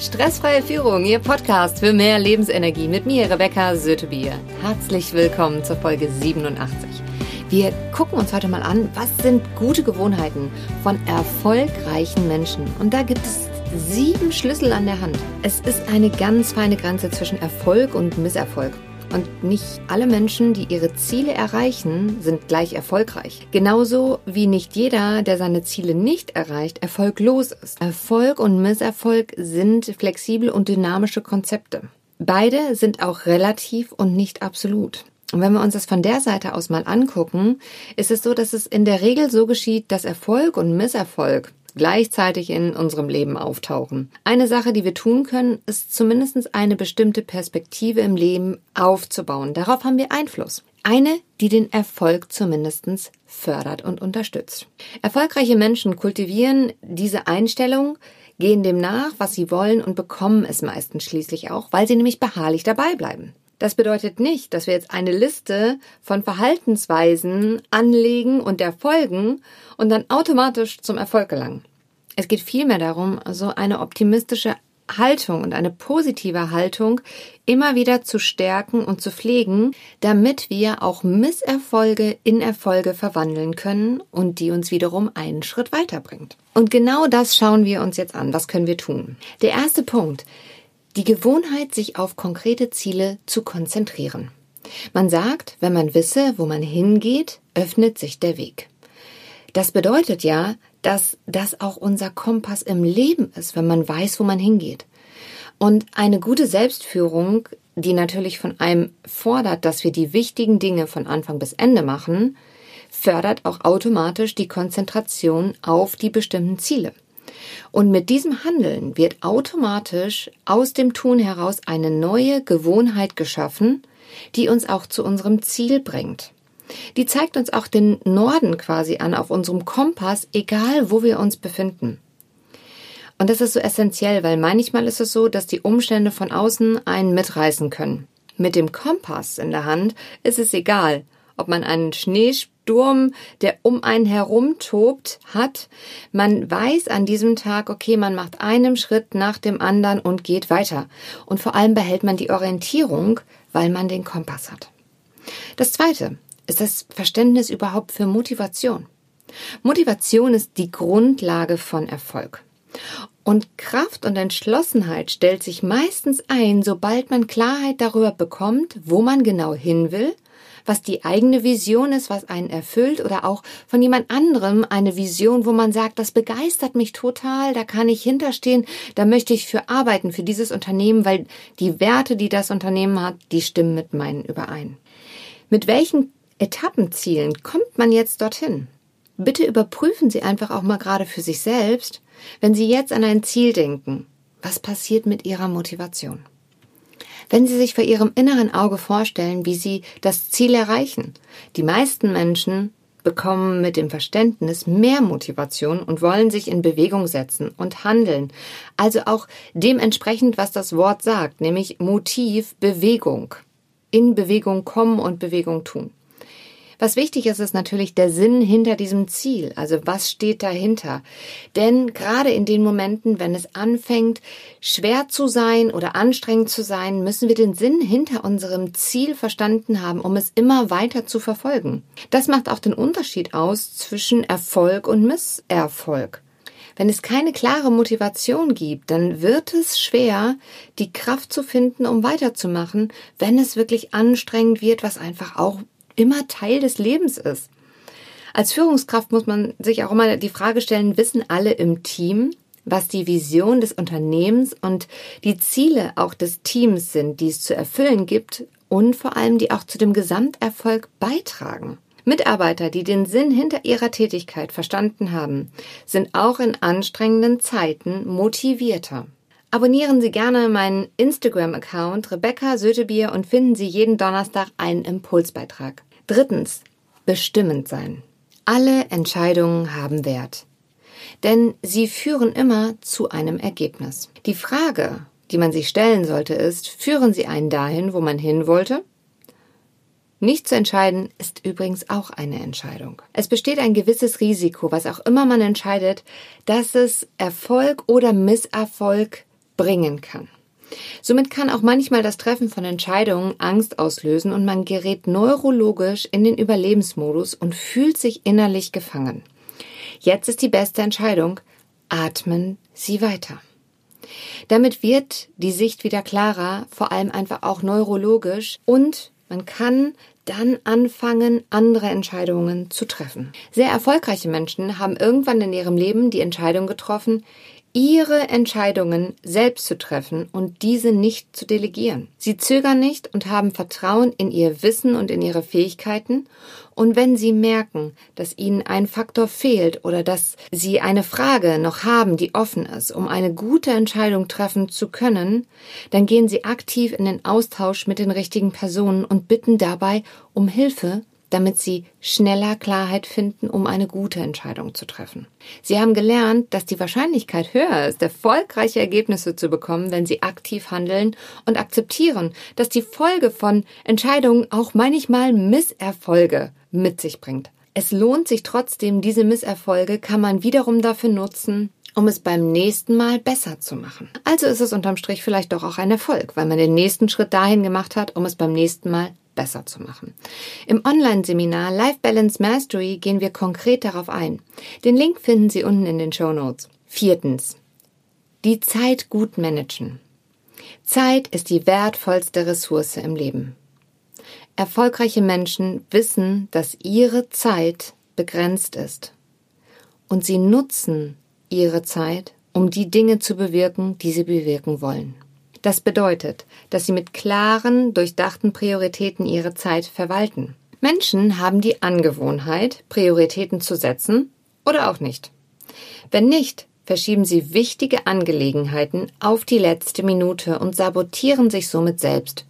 Stressfreie Führung, Ihr Podcast für mehr Lebensenergie mit mir, Rebecca Sötebier. Herzlich willkommen zur Folge 87. Wir gucken uns heute mal an, was sind gute Gewohnheiten von erfolgreichen Menschen. Und da gibt es sieben Schlüssel an der Hand. Es ist eine ganz feine Grenze zwischen Erfolg und Misserfolg. Und nicht alle Menschen, die ihre Ziele erreichen, sind gleich erfolgreich. Genauso wie nicht jeder, der seine Ziele nicht erreicht, erfolglos ist. Erfolg und Misserfolg sind flexible und dynamische Konzepte. Beide sind auch relativ und nicht absolut. Und wenn wir uns das von der Seite aus mal angucken, ist es so, dass es in der Regel so geschieht, dass Erfolg und Misserfolg gleichzeitig in unserem Leben auftauchen. Eine Sache, die wir tun können, ist zumindest eine bestimmte Perspektive im Leben aufzubauen. Darauf haben wir Einfluss. Eine, die den Erfolg zumindest fördert und unterstützt. Erfolgreiche Menschen kultivieren diese Einstellung, gehen dem nach, was sie wollen und bekommen es meistens schließlich auch, weil sie nämlich beharrlich dabei bleiben. Das bedeutet nicht, dass wir jetzt eine Liste von Verhaltensweisen anlegen und erfolgen und dann automatisch zum Erfolg gelangen. Es geht vielmehr darum, so eine optimistische Haltung und eine positive Haltung immer wieder zu stärken und zu pflegen, damit wir auch Misserfolge in Erfolge verwandeln können und die uns wiederum einen Schritt weiterbringt. Und genau das schauen wir uns jetzt an. Was können wir tun? Der erste Punkt die Gewohnheit, sich auf konkrete Ziele zu konzentrieren. Man sagt, wenn man wisse, wo man hingeht, öffnet sich der Weg. Das bedeutet ja, dass das auch unser Kompass im Leben ist, wenn man weiß, wo man hingeht. Und eine gute Selbstführung, die natürlich von einem fordert, dass wir die wichtigen Dinge von Anfang bis Ende machen, fördert auch automatisch die Konzentration auf die bestimmten Ziele. Und mit diesem Handeln wird automatisch aus dem Tun heraus eine neue Gewohnheit geschaffen, die uns auch zu unserem Ziel bringt. Die zeigt uns auch den Norden quasi an auf unserem Kompass, egal wo wir uns befinden. Und das ist so essentiell, weil manchmal ist es so, dass die Umstände von außen einen mitreißen können. Mit dem Kompass in der Hand ist es egal, ob man einen Schneesturm, der um einen herum tobt, hat. Man weiß an diesem Tag, okay, man macht einen Schritt nach dem anderen und geht weiter. Und vor allem behält man die Orientierung, weil man den Kompass hat. Das zweite ist das Verständnis überhaupt für Motivation. Motivation ist die Grundlage von Erfolg. Und Kraft und Entschlossenheit stellt sich meistens ein, sobald man Klarheit darüber bekommt, wo man genau hin will was die eigene Vision ist, was einen erfüllt oder auch von jemand anderem eine Vision, wo man sagt, das begeistert mich total, da kann ich hinterstehen, da möchte ich für arbeiten, für dieses Unternehmen, weil die Werte, die das Unternehmen hat, die stimmen mit meinen überein. Mit welchen Etappenzielen kommt man jetzt dorthin? Bitte überprüfen Sie einfach auch mal gerade für sich selbst, wenn Sie jetzt an ein Ziel denken. Was passiert mit Ihrer Motivation? Wenn Sie sich vor Ihrem inneren Auge vorstellen, wie Sie das Ziel erreichen. Die meisten Menschen bekommen mit dem Verständnis mehr Motivation und wollen sich in Bewegung setzen und handeln. Also auch dementsprechend, was das Wort sagt, nämlich Motiv, Bewegung. In Bewegung kommen und Bewegung tun. Was wichtig ist, ist natürlich der Sinn hinter diesem Ziel. Also was steht dahinter? Denn gerade in den Momenten, wenn es anfängt, schwer zu sein oder anstrengend zu sein, müssen wir den Sinn hinter unserem Ziel verstanden haben, um es immer weiter zu verfolgen. Das macht auch den Unterschied aus zwischen Erfolg und Misserfolg. Wenn es keine klare Motivation gibt, dann wird es schwer, die Kraft zu finden, um weiterzumachen, wenn es wirklich anstrengend wird, was einfach auch immer Teil des Lebens ist. Als Führungskraft muss man sich auch immer die Frage stellen, wissen alle im Team, was die Vision des Unternehmens und die Ziele auch des Teams sind, die es zu erfüllen gibt und vor allem die auch zu dem Gesamterfolg beitragen. Mitarbeiter, die den Sinn hinter ihrer Tätigkeit verstanden haben, sind auch in anstrengenden Zeiten motivierter. Abonnieren Sie gerne meinen Instagram-Account Rebecca Sötebier und finden Sie jeden Donnerstag einen Impulsbeitrag. Drittens, bestimmend sein. Alle Entscheidungen haben Wert. Denn sie führen immer zu einem Ergebnis. Die Frage, die man sich stellen sollte, ist, führen sie einen dahin, wo man hin wollte? Nicht zu entscheiden ist übrigens auch eine Entscheidung. Es besteht ein gewisses Risiko, was auch immer man entscheidet, dass es Erfolg oder Misserfolg bringen kann. Somit kann auch manchmal das Treffen von Entscheidungen Angst auslösen und man gerät neurologisch in den Überlebensmodus und fühlt sich innerlich gefangen. Jetzt ist die beste Entscheidung, atmen Sie weiter. Damit wird die Sicht wieder klarer, vor allem einfach auch neurologisch und man kann dann anfangen, andere Entscheidungen zu treffen. Sehr erfolgreiche Menschen haben irgendwann in ihrem Leben die Entscheidung getroffen, ihre Entscheidungen selbst zu treffen und diese nicht zu delegieren. Sie zögern nicht und haben Vertrauen in ihr Wissen und in ihre Fähigkeiten und wenn Sie merken, dass Ihnen ein Faktor fehlt oder dass Sie eine Frage noch haben, die offen ist, um eine gute Entscheidung treffen zu können, dann gehen Sie aktiv in den Austausch mit den richtigen Personen und bitten dabei um Hilfe damit sie schneller Klarheit finden, um eine gute Entscheidung zu treffen. Sie haben gelernt, dass die Wahrscheinlichkeit höher ist, erfolgreiche Ergebnisse zu bekommen, wenn sie aktiv handeln und akzeptieren, dass die Folge von Entscheidungen auch manchmal Misserfolge mit sich bringt. Es lohnt sich trotzdem, diese Misserfolge kann man wiederum dafür nutzen, um es beim nächsten Mal besser zu machen. Also ist es unterm Strich vielleicht doch auch ein Erfolg, weil man den nächsten Schritt dahin gemacht hat, um es beim nächsten Mal besser zu machen. Im Online-Seminar Life Balance Mastery gehen wir konkret darauf ein. Den Link finden Sie unten in den Show Notes. Viertens. Die Zeit gut managen. Zeit ist die wertvollste Ressource im Leben. Erfolgreiche Menschen wissen, dass ihre Zeit begrenzt ist. Und sie nutzen ihre Zeit, um die Dinge zu bewirken, die sie bewirken wollen. Das bedeutet, dass sie mit klaren, durchdachten Prioritäten ihre Zeit verwalten. Menschen haben die Angewohnheit, Prioritäten zu setzen oder auch nicht. Wenn nicht, verschieben sie wichtige Angelegenheiten auf die letzte Minute und sabotieren sich somit selbst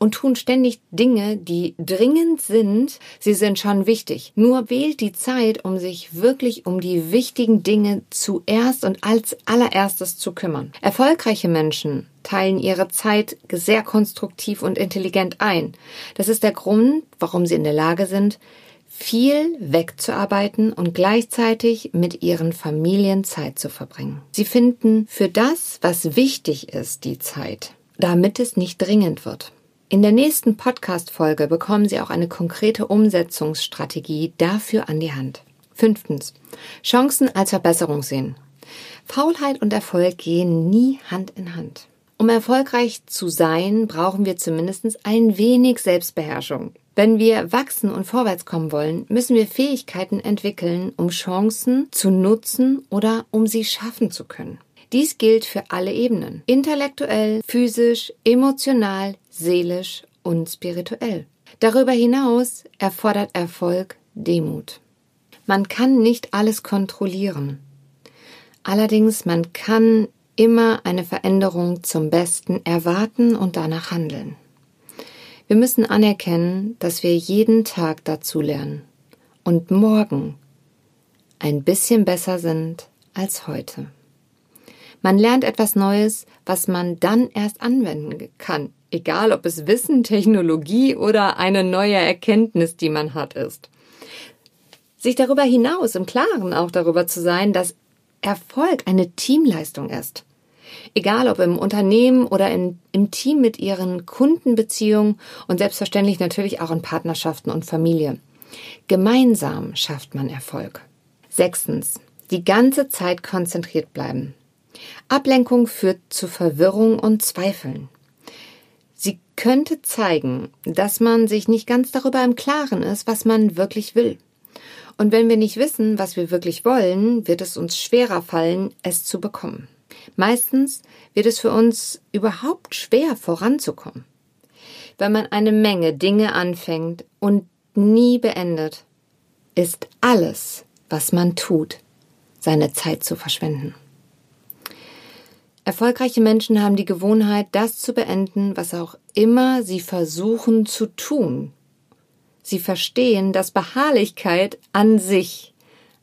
und tun ständig Dinge, die dringend sind. Sie sind schon wichtig. Nur wählt die Zeit, um sich wirklich um die wichtigen Dinge zuerst und als allererstes zu kümmern. Erfolgreiche Menschen teilen ihre Zeit sehr konstruktiv und intelligent ein. Das ist der Grund, warum sie in der Lage sind, viel wegzuarbeiten und gleichzeitig mit ihren Familien Zeit zu verbringen. Sie finden für das, was wichtig ist, die Zeit, damit es nicht dringend wird. In der nächsten Podcast-Folge bekommen Sie auch eine konkrete Umsetzungsstrategie dafür an die Hand. Fünftens. Chancen als Verbesserung sehen. Faulheit und Erfolg gehen nie Hand in Hand. Um erfolgreich zu sein, brauchen wir zumindest ein wenig Selbstbeherrschung. Wenn wir wachsen und vorwärts kommen wollen, müssen wir Fähigkeiten entwickeln, um Chancen zu nutzen oder um sie schaffen zu können. Dies gilt für alle Ebenen. Intellektuell, physisch, emotional, seelisch und spirituell. Darüber hinaus erfordert Erfolg Demut. Man kann nicht alles kontrollieren. Allerdings man kann immer eine Veränderung zum Besten erwarten und danach handeln. Wir müssen anerkennen, dass wir jeden Tag dazu lernen und morgen ein bisschen besser sind als heute. Man lernt etwas Neues, was man dann erst anwenden kann, egal ob es Wissen, Technologie oder eine neue Erkenntnis, die man hat, ist. Sich darüber hinaus im Klaren auch darüber zu sein, dass Erfolg eine Teamleistung ist. Egal ob im Unternehmen oder in, im Team mit ihren Kundenbeziehungen und selbstverständlich natürlich auch in Partnerschaften und Familie. Gemeinsam schafft man Erfolg. Sechstens. Die ganze Zeit konzentriert bleiben. Ablenkung führt zu Verwirrung und Zweifeln. Sie könnte zeigen, dass man sich nicht ganz darüber im Klaren ist, was man wirklich will. Und wenn wir nicht wissen, was wir wirklich wollen, wird es uns schwerer fallen, es zu bekommen. Meistens wird es für uns überhaupt schwer voranzukommen. Wenn man eine Menge Dinge anfängt und nie beendet, ist alles, was man tut, seine Zeit zu verschwenden. Erfolgreiche Menschen haben die Gewohnheit, das zu beenden, was auch immer sie versuchen zu tun. Sie verstehen, dass Beharrlichkeit an sich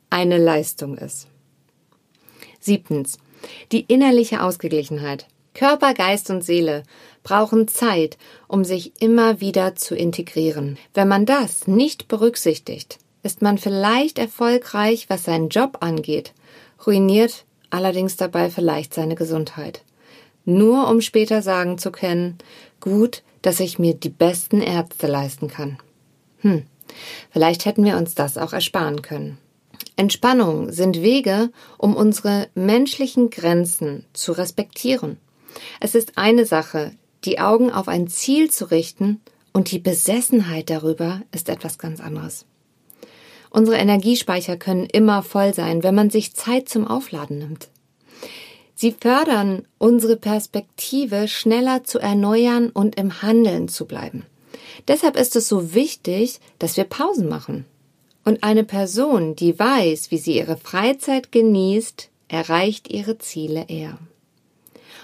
eine Leistung ist. Siebtens. Die innerliche Ausgeglichenheit. Körper, Geist und Seele brauchen Zeit, um sich immer wieder zu integrieren. Wenn man das nicht berücksichtigt, ist man vielleicht erfolgreich, was seinen Job angeht, ruiniert allerdings dabei vielleicht seine Gesundheit. nur um später sagen zu können, gut, dass ich mir die besten Ärzte leisten kann. Hm, vielleicht hätten wir uns das auch ersparen können. Entspannung sind Wege, um unsere menschlichen Grenzen zu respektieren. Es ist eine Sache, die Augen auf ein Ziel zu richten, und die Besessenheit darüber ist etwas ganz anderes. Unsere Energiespeicher können immer voll sein, wenn man sich Zeit zum Aufladen nimmt. Sie fördern unsere Perspektive, schneller zu erneuern und im Handeln zu bleiben. Deshalb ist es so wichtig, dass wir Pausen machen. Und eine Person, die weiß, wie sie ihre Freizeit genießt, erreicht ihre Ziele eher.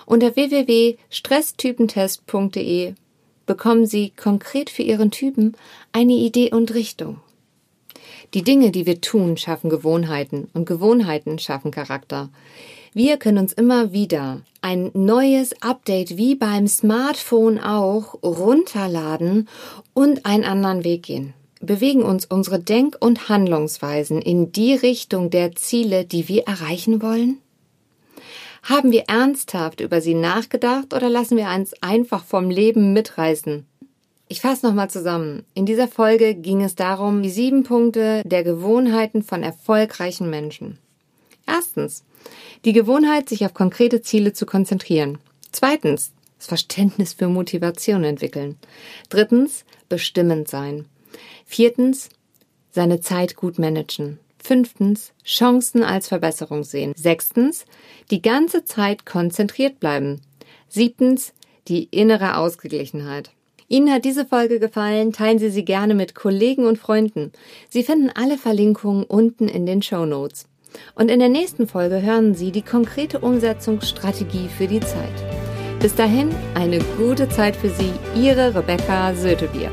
Unter www.stresstypentest.de bekommen Sie konkret für Ihren Typen eine Idee und Richtung. Die Dinge, die wir tun, schaffen Gewohnheiten und Gewohnheiten schaffen Charakter. Wir können uns immer wieder ein neues Update wie beim Smartphone auch runterladen und einen anderen Weg gehen. Bewegen uns unsere Denk- und Handlungsweisen in die Richtung der Ziele, die wir erreichen wollen? Haben wir ernsthaft über sie nachgedacht oder lassen wir uns einfach vom Leben mitreißen? Ich fasse nochmal zusammen. In dieser Folge ging es darum, die sieben Punkte der Gewohnheiten von erfolgreichen Menschen. Erstens, die Gewohnheit, sich auf konkrete Ziele zu konzentrieren. Zweitens, das Verständnis für Motivation entwickeln. Drittens, bestimmend sein. Viertens, seine Zeit gut managen. Fünftens, Chancen als Verbesserung sehen. Sechstens, die ganze Zeit konzentriert bleiben. Siebtens, die innere Ausgeglichenheit. Ihnen hat diese Folge gefallen, teilen Sie sie gerne mit Kollegen und Freunden. Sie finden alle Verlinkungen unten in den Show Notes. Und in der nächsten Folge hören Sie die konkrete Umsetzungsstrategie für die Zeit. Bis dahin eine gute Zeit für Sie, Ihre Rebecca Sötebier.